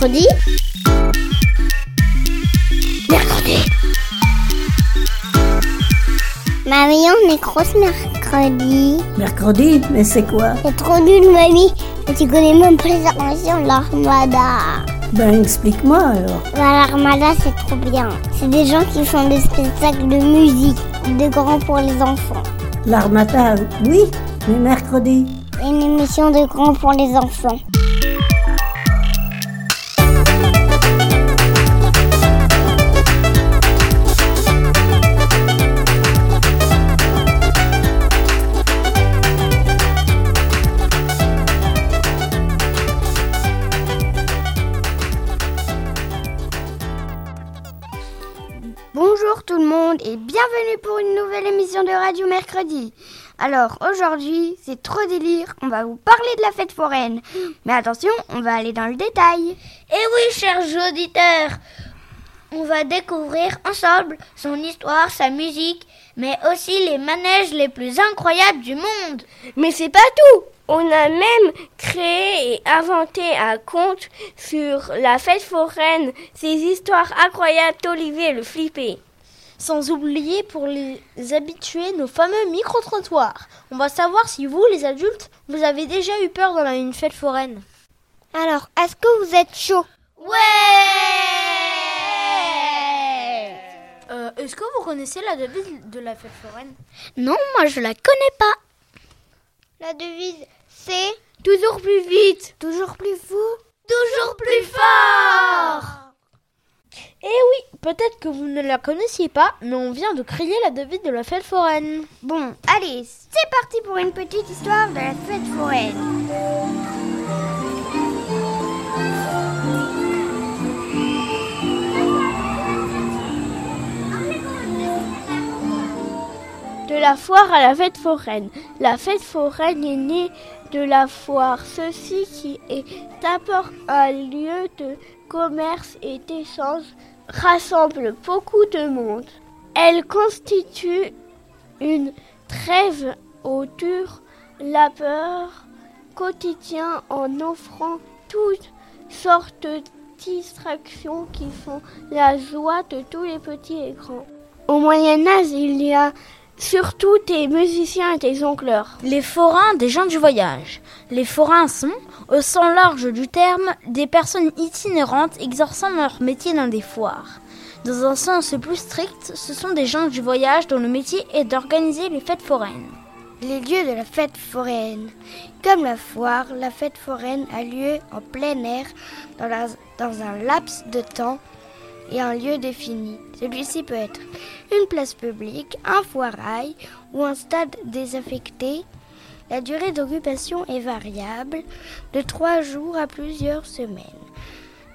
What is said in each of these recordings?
Mercredi Mercredi Mamie, on est grosse mercredi. Mercredi Mais c'est quoi? C'est trop nul, mamie. Et tu connais même pas les inventions de l'armada. Ben explique-moi alors. Bah, l'armada, c'est trop bien. C'est des gens qui font des spectacles de musique, de grands pour les enfants. L'armada, oui, mais mercredi. Une émission de grands pour les enfants. Tout le monde et bienvenue pour une nouvelle émission de Radio Mercredi. Alors aujourd'hui, c'est trop délire, on va vous parler de la fête foraine. Mais attention, on va aller dans le détail. Et Eh oui, chers auditeurs, on va découvrir ensemble son histoire, sa musique, mais aussi les manèges les plus incroyables du monde. Mais c'est pas tout On a même créé et inventé un conte sur la fête foraine, ces histoires incroyables d'Olivier le flippé. Sans oublier pour les habitués nos fameux micro-trottoirs. On va savoir si vous, les adultes, vous avez déjà eu peur dans une fête foraine. Alors, est-ce que vous êtes chaud? Ouais Euh, Est-ce que vous connaissez la devise de la fête foraine? Non, moi je la connais pas. La devise, c'est Toujours plus vite toujours plus fou. Toujours plus fort Eh oui, peut-être que vous ne la connaissiez pas, mais on vient de créer la devise de la fête foraine. Bon, allez, c'est parti pour une petite histoire de la fête foraine. De la foire à la fête foraine. La fête foraine est née de la foire. Ceci qui est d'abord un lieu de commerce et d'échange rassemble beaucoup de monde. Elle constitue une trêve au dur labeur quotidien en offrant toutes sortes de distractions qui font la joie de tous les petits et grands. Au Moyen Âge, il y a surtout des musiciens et des jongleurs. Les forains des gens du voyage. Les forains sont, au sens large du terme, des personnes itinérantes exerçant leur métier dans des foires. Dans un sens plus strict, ce sont des gens du voyage dont le métier est d'organiser les fêtes foraines. Les lieux de la fête foraine. Comme la foire, la fête foraine a lieu en plein air dans un laps de temps et un lieu défini. Celui-ci peut être une place publique, un foirail ou un stade désaffecté. La durée d'occupation est variable, de trois jours à plusieurs semaines.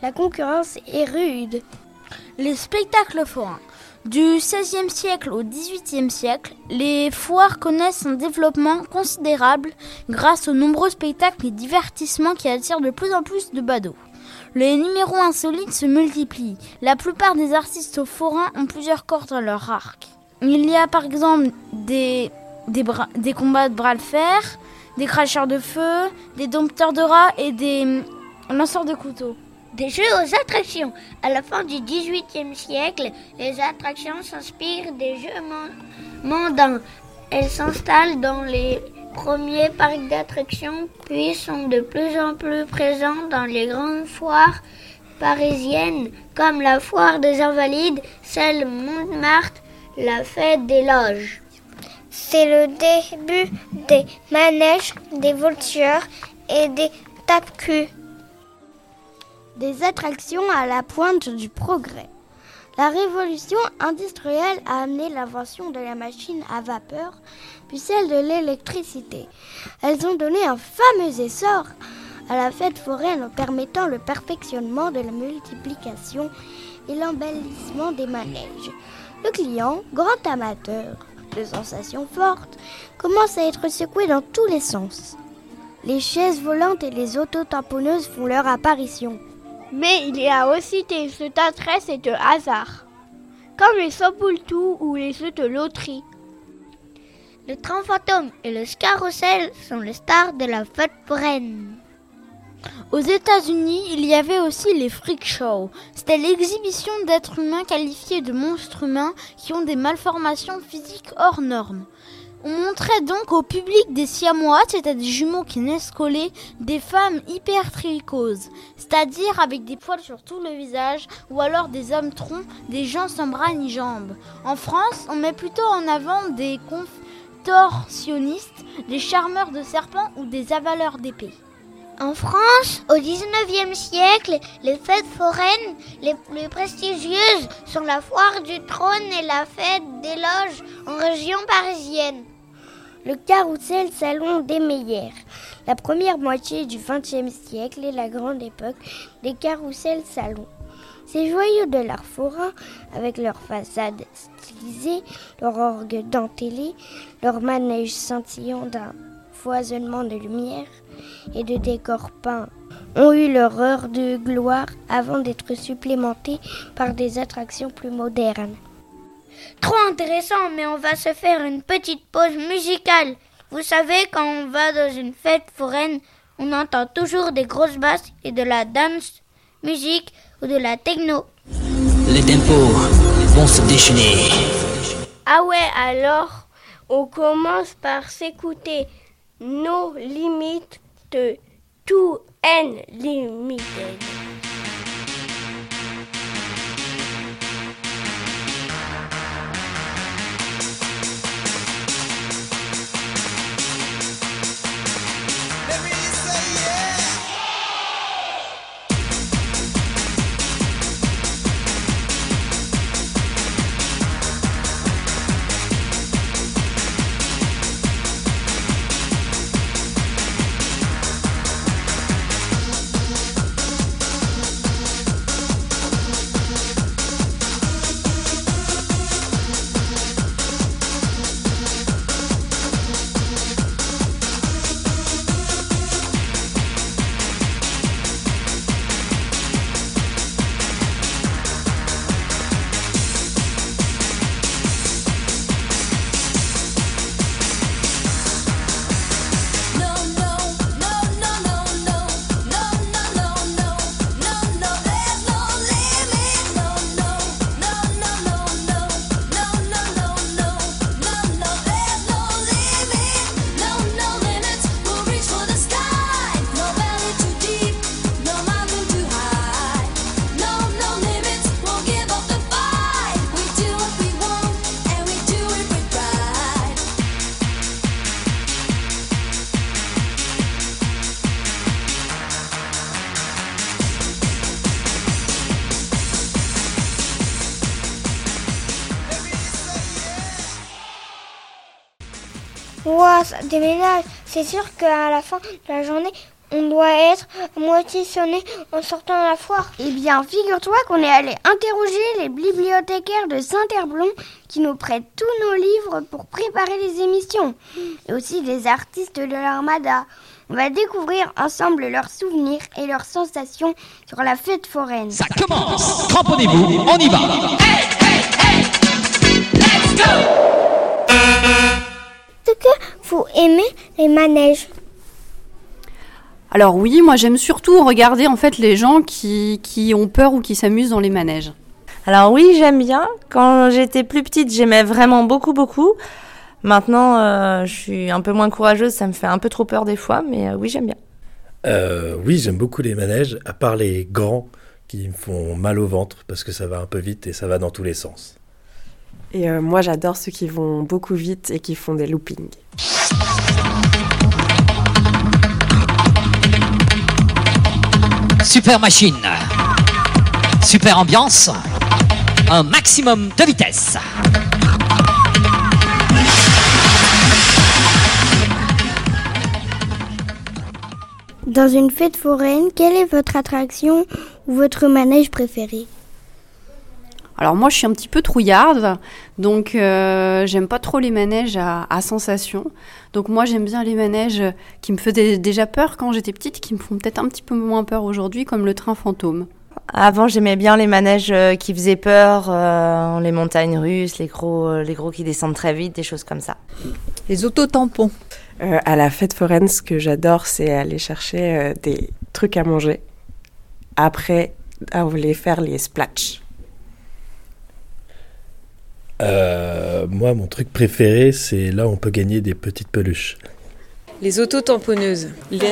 La concurrence est rude. Les spectacles forains. Du XVIe siècle au XVIIIe siècle, les foires connaissent un développement considérable grâce aux nombreux spectacles et divertissements qui attirent de plus en plus de badauds. Les numéros insolites se multiplient. La plupart des artistes forains ont plusieurs cordes dans leur arc. Il y a par exemple des, des, combats de bras de fer, des cracheurs de feu, des dompteurs de rats et des hum, lanceurs de couteaux. Des jeux aux attractions. À la fin du XVIIIe siècle, les attractions s'inspirent des jeux mon- mondains. Elles s'installent dans les premiers parcs d'attractions, puis sont de plus en plus présentes dans les grandes foires parisiennes, comme la foire des Invalides, celle Montmartre, la fête des loges. C'est le début des manèges, des voitures et des tape-culs. Des attractions à la pointe du progrès. La révolution industrielle a amené l'invention de la machine à vapeur, puis celle de l'électricité. Elles ont donné un fameux essor à la fête foraine en permettant le perfectionnement de la multiplication et l'embellissement des manèges. Le client, grand amateur de sensations fortes, commence à être secoué dans tous les sens. Les chaises volantes et les auto-tamponneuses font leur apparition. Mais il y a aussi des jeux d'adresse et de hasard, comme les Soboultou ou les jeux de loterie. Le train fantôme et le carrousel sont les stars de la fête foraine. Aux États-Unis, il y avait aussi les freak shows. C'était l'exhibition d'êtres humains qualifiés de monstres humains qui ont des malformations physiques hors normes. On montrait donc au public des siamois, c'est-à-dire des jumeaux qui naissent collés, des femmes hyper tricoses, c'est-à-dire avec des poils sur tout le visage, ou alors des hommes troncs, des gens sans bras ni jambes. En France, on met plutôt en avant des contorsionnistes, des charmeurs de serpents ou des avaleurs d'épées. En France, au XIXe siècle, les fêtes foraines les plus prestigieuses sont la foire du trône et la fête des loges en région parisienne. Le carrousel salon des meilleurs. La première moitié du XXe siècle est la grande époque des carrousels salons. Ces joyaux de l'art forain, avec leurs façades stylisées, leur orgue dentelé, leur manège scintillant d'un foisonnement de lumière et de décors peints, ont eu leur heure de gloire avant d'être supplémentés par des attractions plus modernes. Trop intéressant, mais on va se faire une petite pause musicale. Vous savez, quand on va dans une fête foraine, on entend toujours des grosses basses et de la dance musique ou de la techno. Les tempos vont se déchaîner. Ah ouais, alors on commence par s'écouter nos limites de To Unlimited. Ouah, ça déménage. C'est sûr qu'à la fin de la journée, on doit être moitié sonné en sortant de la foire. Eh bien, figure-toi qu'on est allé interroger les bibliothécaires de Saint-Herblon qui nous prêtent tous nos livres pour préparer les émissions. Et aussi des artistes de l'Armada. On va découvrir ensemble leurs souvenirs et leurs sensations sur la fête foraine. Ça commence Cramponnez-vous, on y va Est-ce que vous aimez les manèges Alors oui, moi j'aime surtout regarder en fait les gens qui, qui ont peur ou qui s'amusent dans les manèges. Alors oui, j'aime bien. Quand j'étais plus petite, j'aimais vraiment beaucoup, beaucoup. Maintenant, euh, je suis un peu moins courageuse, ça me fait un peu trop peur des fois, mais euh, oui, j'aime bien. Euh, oui, j'aime beaucoup les manèges, à part les grands qui me font mal au ventre parce que ça va un peu vite et ça va dans tous les sens. Et euh, moi, j'adore ceux qui vont beaucoup vite et qui font des loopings. Super machine. Super ambiance. Un maximum de vitesse. Dans une fête foraine, quelle est votre attraction ou votre manège préféré? Alors moi je suis un petit peu trouillarde, donc euh, j'aime pas trop les manèges à, à sensation. Donc moi j'aime bien les manèges qui me faisaient déjà peur quand j'étais petite, qui me font peut-être un petit peu moins peur aujourd'hui, comme le train fantôme. Avant, j'aimais bien les manèges euh, qui faisaient peur, euh, les montagnes russes, les gros, les gros qui descendent très vite, des choses comme ça. Les autotampons. Euh, à la fête foraine, ce que j'adore, c'est aller chercher euh, des, trucs à manger. Après, à voulait faire les splatchs. Euh, moi, mon truc préféré, c'est là où on peut gagner des petites peluches. Les auto-tamponneuses.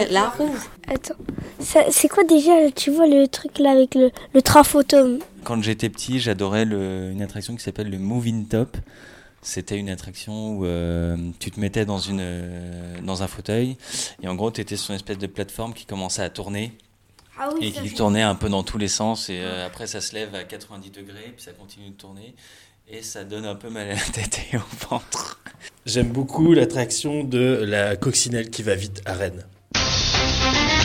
La roue. Attends, c'est quoi déjà, tu vois, le truc là avec le, le trafotome? Quand j'étais petit, j'adorais une attraction qui s'appelle le Moving Top. C'était une attraction où euh, tu te mettais dans, une, euh, dans un fauteuil et en gros, tu étais sur une espèce de plateforme qui commençait à tourner Ah oui, et qui tournait un peu dans tous les sens. Et euh, après, ça se lève à 90 degrés, puis ça continue de tourner et ça donne un peu mal à la tête et au ventre. J'aime beaucoup l'attraction de la coccinelle qui va vite à Rennes.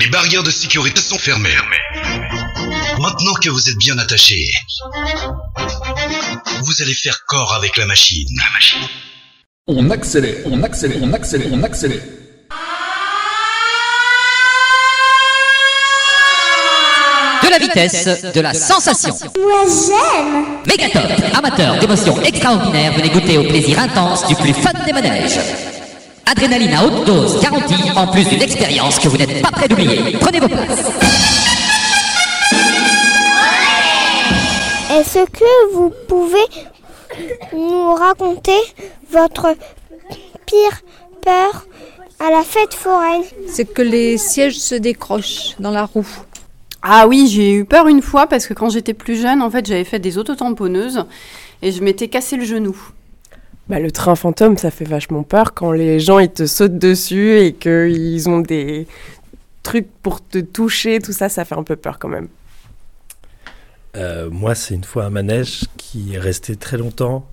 Les barrières de sécurité sont fermées. Maintenant que vous êtes bien attaché, vous allez faire corps avec la machine. La machine. On accélère, on accélère, on accélère, on accélère. De la vitesse, de la sensation. Moi j'aime Mégatop, amateur d'émotions extraordinaires, venez goûter au plaisir intense du plus fun des manèges. Adrénaline à haute dose garantie, en plus d'une expérience que vous n'êtes pas prêt d'oublier. Prenez vos places. Est-ce que vous pouvez nous raconter votre pire peur à la fête foraine? C'est que les sièges se décrochent dans la roue. Ah oui, j'ai eu peur une fois parce que quand j'étais plus jeune, en fait, j'avais fait des autotamponneuses et je m'étais cassé le genou. Bah, le train fantôme, ça fait vachement peur quand les gens ils te sautent dessus et qu'ils ont des trucs pour te toucher, tout ça, ça fait un peu peur quand même. Euh, moi, c'est une fois un manège qui est resté très longtemps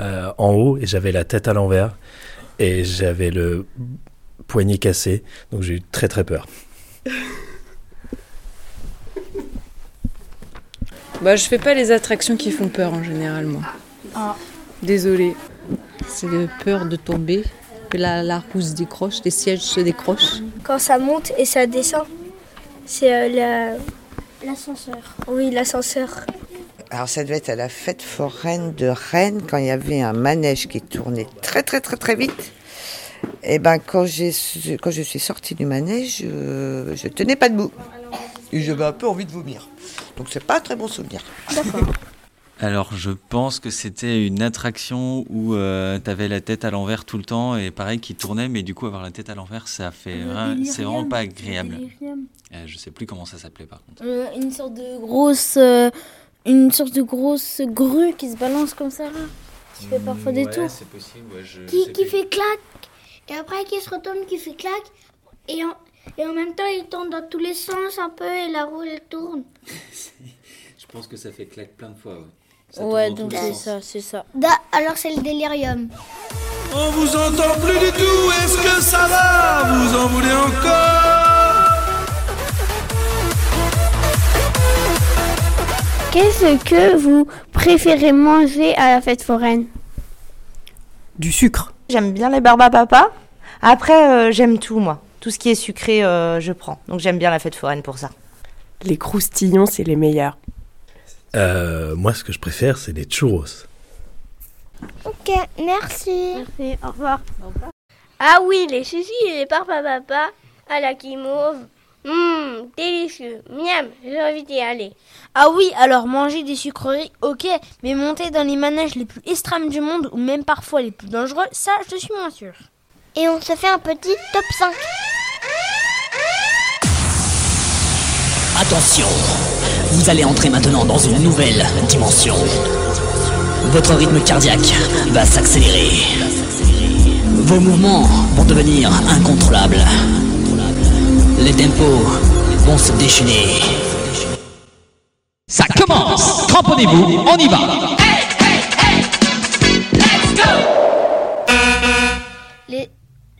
euh, en haut et j'avais la tête à l'envers et j'avais le poignet cassé, donc j'ai eu très très peur. Bah, je fais pas les attractions qui font peur en général, moi. Désolée. C'est de peur de tomber, que la, la roue se décroche, les sièges se décrochent. Quand ça monte et ça descend, c'est euh, la- l'ascenseur. Oui, l'ascenseur. Alors ça devait être à la fête foraine de Rennes quand il y avait un manège qui tournait très très très très vite. Et ben quand j'ai quand je suis sortie du manège, euh, je tenais pas debout. Et j'avais un peu envie de vomir. Donc c'est pas un très bon souvenir. Alors, je pense que c'était une attraction où tu avais la tête à l'envers tout le temps et pareil qui tournait, mais du coup, avoir la tête à l'envers, ça fait c'est vraiment pas agréable. Euh, je sais plus comment ça s'appelait par contre. Euh, une sorte de grosse, euh, une sorte de grosse grue qui se balance comme ça là, qui fait parfois des Ouais, tours. c'est possible, ouais, je qui, qui fait clac et après qui se retourne qui fait clac et en, et en même temps il tourne dans tous les sens un peu et la roue elle tourne. Je pense que ça fait claque plein de fois. Ouais, Ça Ouais, donc c'est ça, c'est ça. Da- alors c'est le délirium. On vous entend plus du tout, est-ce que ça va? Vous en voulez encore? Qu'est-ce que vous préférez manger à la fête foraine? Du sucre. J'aime bien les barbes à papa. Après, euh, j'aime tout, moi. Tout ce qui est sucré, euh, je prends. Donc j'aime bien la fête foraine pour ça. Les croustillons, c'est les meilleurs. Euh, moi, ce que je préfère, c'est les churros. Ok, merci. Merci, au revoir. Ah oui, les sushis et les papa papa à la guimauve. Hum, délicieux. Miam, j'ai envie d'y aller. Ah oui, alors manger des sucreries, ok, mais monter dans les manèges les plus extrêmes du monde ou même parfois les plus dangereux, ça, je suis moins sûre. Et on se fait un petit top 5. Attention, vous allez entrer maintenant dans une nouvelle dimension. Votre rythme cardiaque va s'accélérer. Vos mouvements vont devenir incontrôlables. Les tempos vont se déchaîner. Ça commence Cramponnez-vous, on y va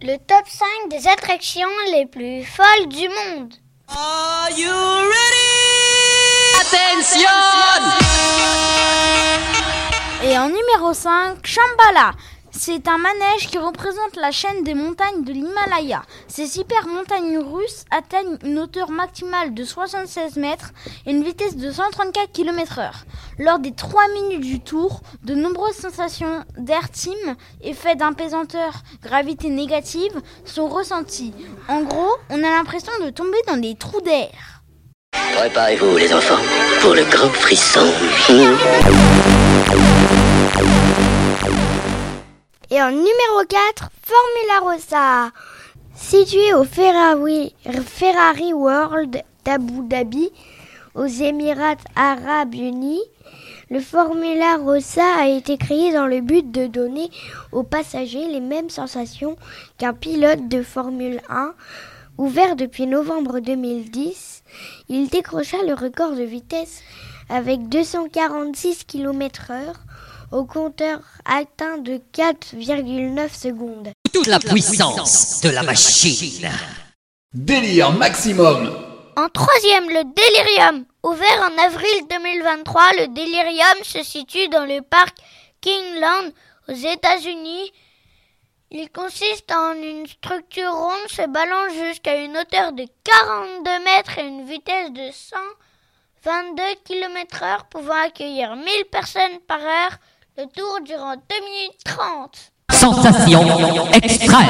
le top 5 des attractions les plus folles du monde. Are you ready? Attention Et en numéro 5, Shambhala. C'est un manège qui représente la chaîne des montagnes de l'Himalaya. Ces hyper montagnes russes atteignent une hauteur maximale de 76 mètres et une vitesse de 134 km/h. Lors des 3 minutes du tour, de nombreuses sensations d'air team, effet d'apesanteur, gravité négative sont ressenties. En gros, on a l'impression de tomber dans des trous d'air. Préparez-vous les enfants pour le grand frisson. Et en numéro 4, Formula Rossa. Situé au Ferrari, World d'Abu Dhabi, aux Émirats arabes unis, le Formula Rossa a été créé dans le but de donner aux passagers les mêmes sensations qu'un pilote de Formule 1. Ouvert depuis novembre 2010, il décrocha le record de vitesse avec 246 km/h au compteur atteint de 4,9 secondes. Toute la puissance de la machine. Délire maximum. En troisième, le Delirium. Ouvert en avril 2023, le Delirium se situe dans le parc Kingland aux États-Unis. Il consiste en une structure ronde se balance jusqu'à une hauteur de 42 mètres et une vitesse de 122 km/h pouvant accueillir 1000 personnes par heure. Le tour durant 2 minutes 30. Sensation extrême.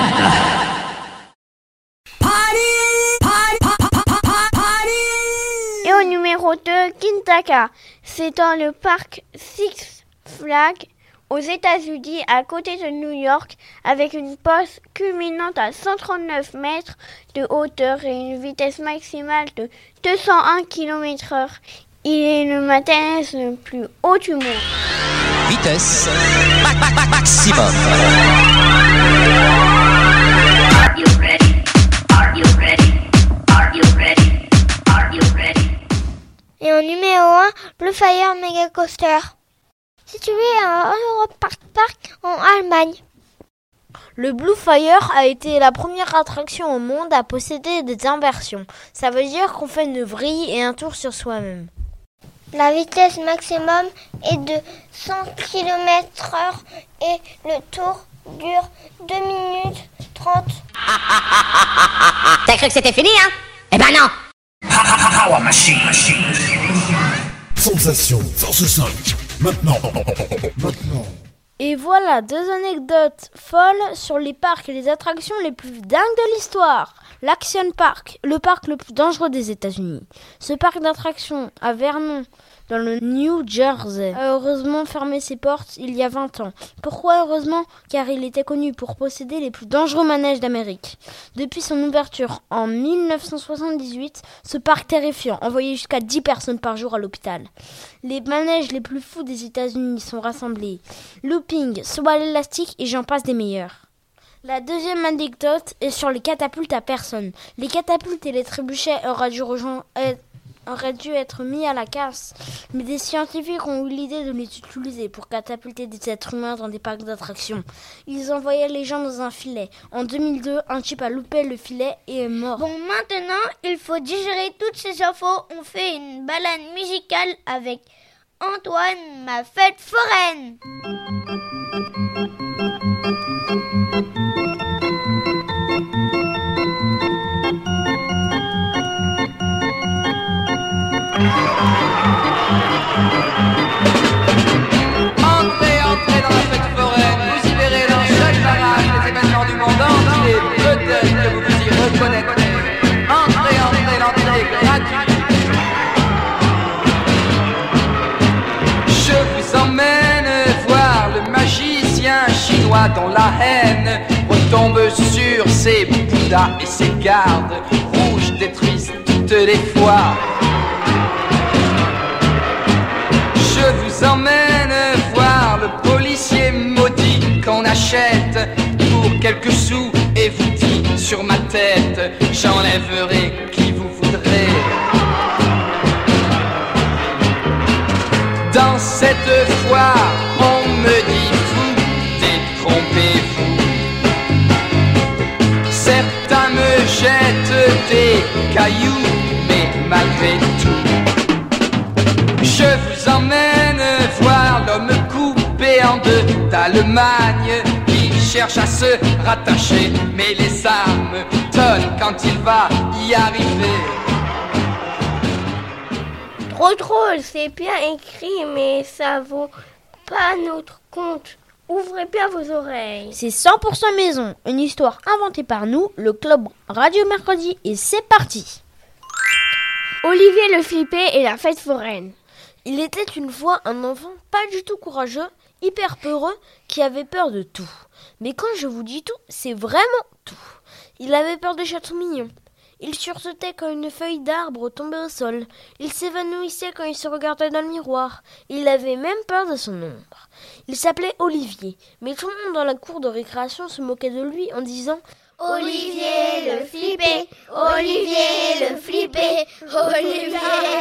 Et au numéro 2, Kintaka. C'est dans le parc Six Flags aux États-Unis, à côté de New York, avec une poste culminante à 139 mètres de hauteur et une vitesse maximale de 201 km/h. Il est le manège le plus haut du monde. Vitesse ma- ma- ma- maximum. Et en numéro 1, Blue Fire Mega Coaster. Situé à Europe Park Park en Allemagne. Le Blue Fire a été la première attraction au monde à posséder des inversions. Ça veut dire qu'on fait une vrille et un tour sur soi-même. La vitesse maximum est de 100 km/h et le tour dure 2 minutes 30. T'as cru que c'était fini, hein? Eh ben non Power machine. Sensation, force 5. Maintenant. Maintenant. Et voilà deux anecdotes folles sur les parcs et les attractions les plus dingues de l'histoire. L'Action Park, le parc le plus dangereux des États-Unis. Ce parc d'attractions à Vernon, dans le New Jersey, a heureusement fermé ses portes il y a 20 ans. Pourquoi heureusement? Car il était connu pour posséder les plus dangereux manèges d'Amérique. Depuis son ouverture en 1978, ce parc terrifiant envoyait jusqu'à 10 personnes par jour à l'hôpital. Les manèges les plus fous des États-Unis sont rassemblés. Looping, saut à l'élastique et j'en passe des meilleurs. La deuxième anecdote est sur les catapultes à personne. Les catapultes et les trébuchets auraient dû, auraient dû être mis à la casse, mais des scientifiques ont eu l'idée de les utiliser pour catapulter des êtres humains dans des parcs d'attractions. Ils envoyaient les gens dans un filet. En 2002, un type a loupé le filet et est mort. Bon, maintenant, il faut digérer toutes ces infos. On fait une balade musicale avec Antoine, ma fête foraine. Dont la haine retombe sur ses bouddhas et ses gardes rouges détruisent toutes les fois. Je vous emmène voir le policier maudit qu'on achète pour quelques sous et vous dit sur ma tête, j'enlèverai qui vous voudrez. Dans cette foire, cailloux, mais malgré tout, je vous emmène voir l'homme coupé en deux d'Allemagne qui cherche à se rattacher, mais les armes tonnent quand il va y arriver. Trop drôle, c'est bien écrit, mais ça vaut pas notre compte. Ouvrez bien vos oreilles. C'est 100% maison, une histoire inventée par nous, le club Radio Mercredi, et c'est parti. Olivier le flippé et la fête foraine. Il était une fois un enfant pas du tout courageux, hyper peureux, qui avait peur de tout. Mais quand je vous dis tout, c'est vraiment tout. Il avait peur des châteaux mignons. Il sursautait quand une feuille d'arbre tombait au sol. Il s'évanouissait quand il se regardait dans le miroir. Il avait même peur de son ombre. Il s'appelait Olivier, mais tout le monde dans la cour de récréation se moquait de lui en disant Olivier le flippé, Olivier le flippé, Olivier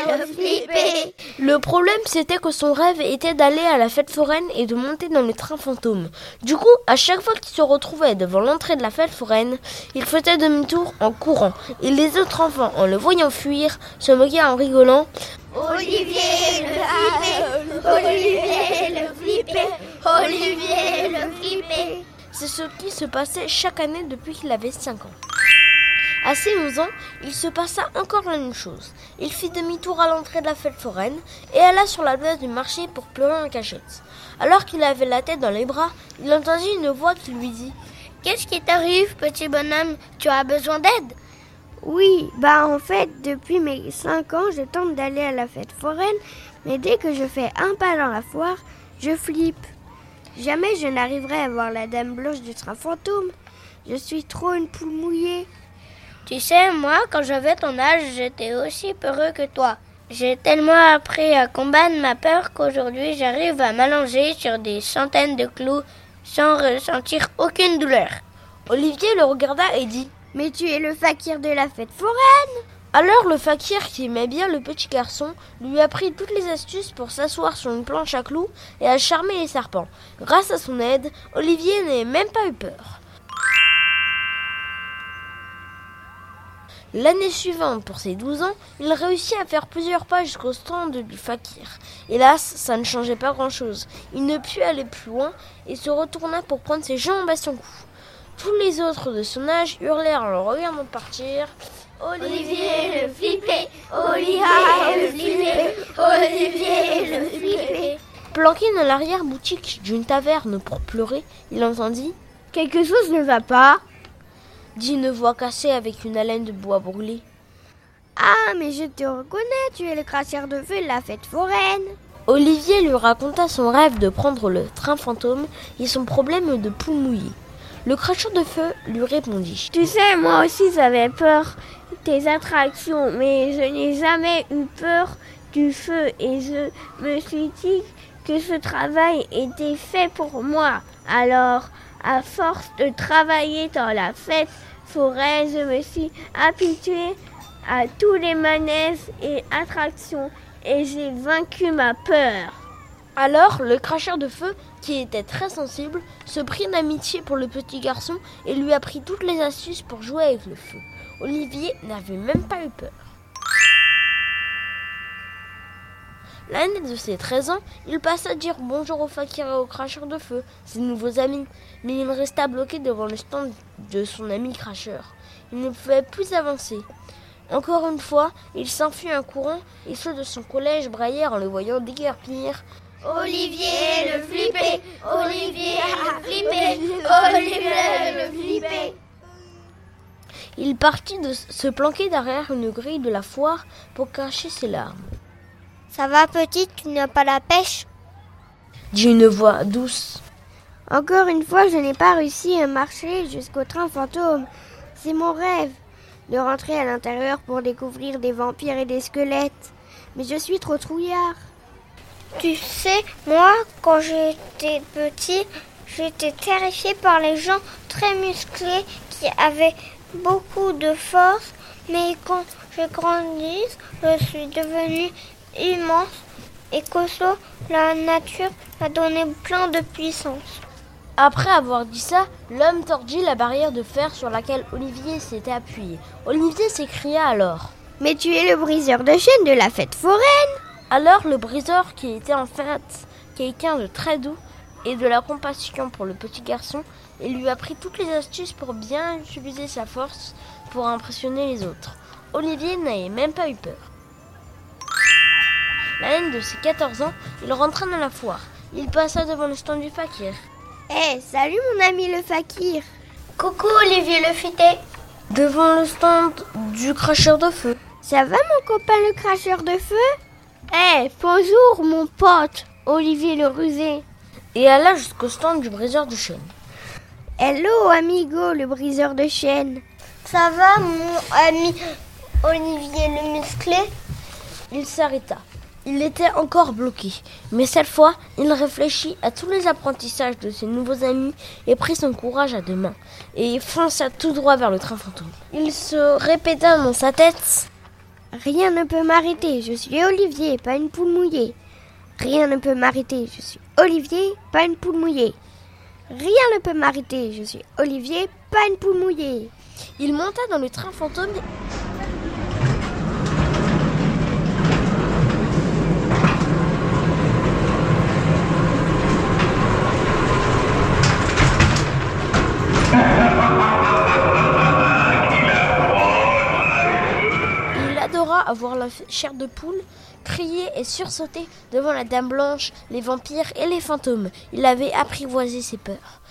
le flippé. Le problème, c'était que son rêve était d'aller à la fête foraine et de monter dans le train fantôme. Du coup, à chaque fois qu'il se retrouvait devant l'entrée de la fête foraine, il faisait demi-tour en courant. Et les autres enfants, en le voyant fuir, se moquaient en rigolant. Olivier le C'est ce qui se passait chaque année depuis qu'il avait 5 ans. À ses 11 ans, il se passa encore la même chose. Il fit demi-tour à l'entrée de la fête foraine et alla sur la place du marché pour pleurer en cachette. Alors qu'il avait la tête dans les bras, il entendit une voix qui lui dit Qu'est-ce qui t'arrive, petit bonhomme? Tu as besoin d'aide Oui, bah en fait, depuis mes 5 ans, je tente d'aller à la fête foraine, mais dès que je fais un pas dans la foire, je flippe. Jamais je n'arriverai à voir la dame blanche du train fantôme. Je suis trop une poule mouillée. Tu sais, moi, quand j'avais ton âge, j'étais aussi peureux que toi. J'ai tellement appris à combattre ma peur qu'aujourd'hui j'arrive à m'allonger sur des centaines de clous sans ressentir aucune douleur. Olivier le regarda et dit Mais tu es le fakir de la fête foraine alors le fakir qui aimait bien le petit garçon lui apprit toutes les astuces pour s'asseoir sur une planche à clous et à charmer les serpents. Grâce à son aide, Olivier n'avait même pas eu peur. L'année suivante, pour ses 12 ans, il réussit à faire plusieurs pas jusqu'au stand du fakir. Hélas, ça ne changeait pas grand-chose. Il ne put aller plus loin et se retourna pour prendre ses jambes à son cou. Tous les autres de son âge hurlèrent en le regardant partir. Olivier le flippé, Olivier le flippé, Olivier le flippé. Planqué dans l'arrière-boutique d'une taverne pour pleurer, il entendit Quelque chose ne va pas dit une voix cassée avec une haleine de bois brûlé. Ah, mais je te reconnais, tu es le cracheur de feu de la fête foraine. Olivier lui raconta son rêve de prendre le train fantôme et son problème de poule mouillée. Le cracheur de feu lui répondit Tu sais, moi aussi j'avais peur des attractions, mais je n'ai jamais eu peur du feu et je me suis dit que ce travail était fait pour moi. Alors, à force de travailler dans la fête forêt, je me suis habituée à tous les manèges et attractions et j'ai vaincu ma peur. Alors, le cracheur de feu, qui était très sensible, se prit d'amitié pour le petit garçon et lui apprit toutes les astuces pour jouer avec le feu. Olivier n'avait même pas eu peur. L'année de ses 13 ans, il passa dire bonjour au fakir et au cracheur de feu, ses nouveaux amis, mais il resta bloqué devant le stand de son ami cracheur. Il ne pouvait plus avancer. Encore une fois, il s'enfuit un courant et ceux de son collège braillèrent en le voyant déguerpir. Olivier le flippé, Olivier le flippé, Olivier le flippé. Il partit de se planquer derrière une grille de la foire pour cacher ses larmes. Ça va, petite, tu n'as pas la pêche? Dit une voix douce. Encore une fois, je n'ai pas réussi à marcher jusqu'au train fantôme. C'est mon rêve de rentrer à l'intérieur pour découvrir des vampires et des squelettes. Mais je suis trop trouillard. Tu sais, moi, quand j'étais petit, j'étais terrifiée par les gens très musclés qui avaient beaucoup de force. Mais quand j'ai grandi, je suis devenue immense et costaud. La nature a donné plein de puissance. Après avoir dit ça, l'homme tordit la barrière de fer sur laquelle Olivier s'était appuyé. Olivier s'écria alors. Mais tu es le briseur de chaînes de la fête foraine Alors le briseur, qui était en fait quelqu'un de très doux, et de la compassion pour le petit garçon et lui apprit toutes les astuces pour bien utiliser sa force pour impressionner les autres. Olivier n'avait même pas eu peur. L'année de ses 14 ans, il rentra dans la foire. Il passa devant le stand du fakir. Eh, salut mon ami le fakir. Coucou Olivier le futé. Devant le stand du cracheur de feu. Ça va mon copain le cracheur de feu? Eh, bonjour mon pote, Olivier le rusé. Et alla jusqu'au stand du briseur de chaîne. Hello amigo le briseur de chaîne. Ça va mon ami Olivier le musclé? Il s'arrêta. Il était encore bloqué, mais cette fois, il réfléchit à tous les apprentissages de ses nouveaux amis et prit son courage à deux mains et fonça tout droit vers le train fantôme. Il se répéta dans sa tête Rien ne peut m'arrêter, je suis Olivier, pas une poule mouillée. Rien ne peut m'arrêter, je suis Olivier, pas une poule mouillée. Rien ne peut m'arrêter, je suis Olivier, pas une poule mouillée. Il monta dans le train fantôme avoir la chair de poule, crier et sursauter devant la Dame Blanche, les vampires et les fantômes. Il avait apprivoisé ses peurs.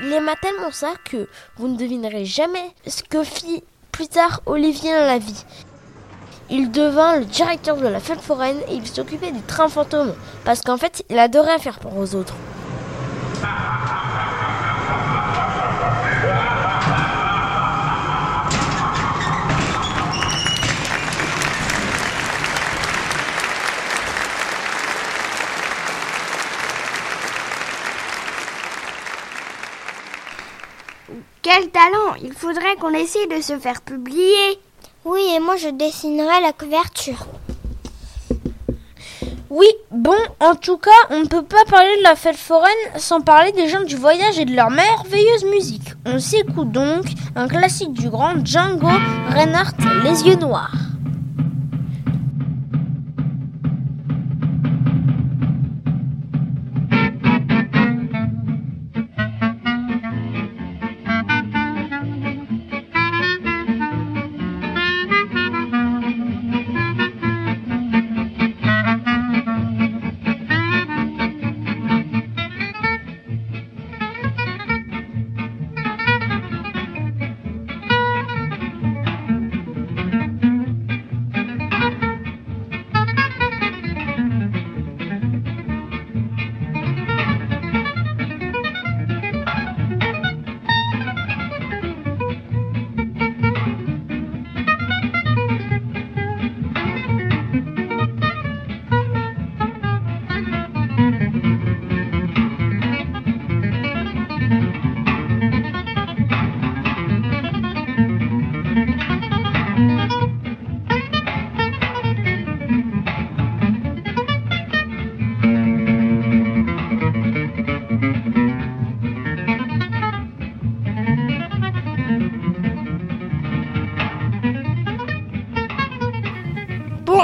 Il aima tellement ça que vous ne devinerez jamais ce que fit plus tard Olivier dans la vie. Il devint le directeur de la fête foraine et il s'occupait du train fantôme parce qu'en fait il adorait faire peur aux autres. Quel talent Il faudrait qu'on essaie de se faire publier. Oui, et moi je dessinerai la couverture. Oui, bon, en tout cas, on ne peut pas parler de la fête foraine sans parler des gens du voyage et de leur merveilleuse musique. On s'écoute donc un classique du grand Django Reinhardt, Les yeux noirs.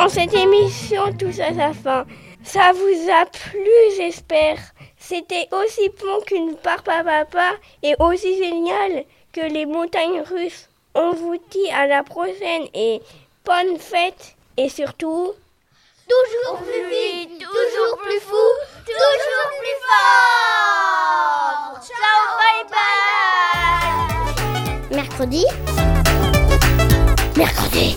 Bon, cette émission touche à sa fin. Ça vous a plu, j'espère. C'était aussi bon qu'une à papa et aussi génial que les montagnes russes. On vous dit à la prochaine et bonne fête et surtout... Toujours plus vite, toujours plus fou, toujours plus fort Ciao, bye bye Mercredi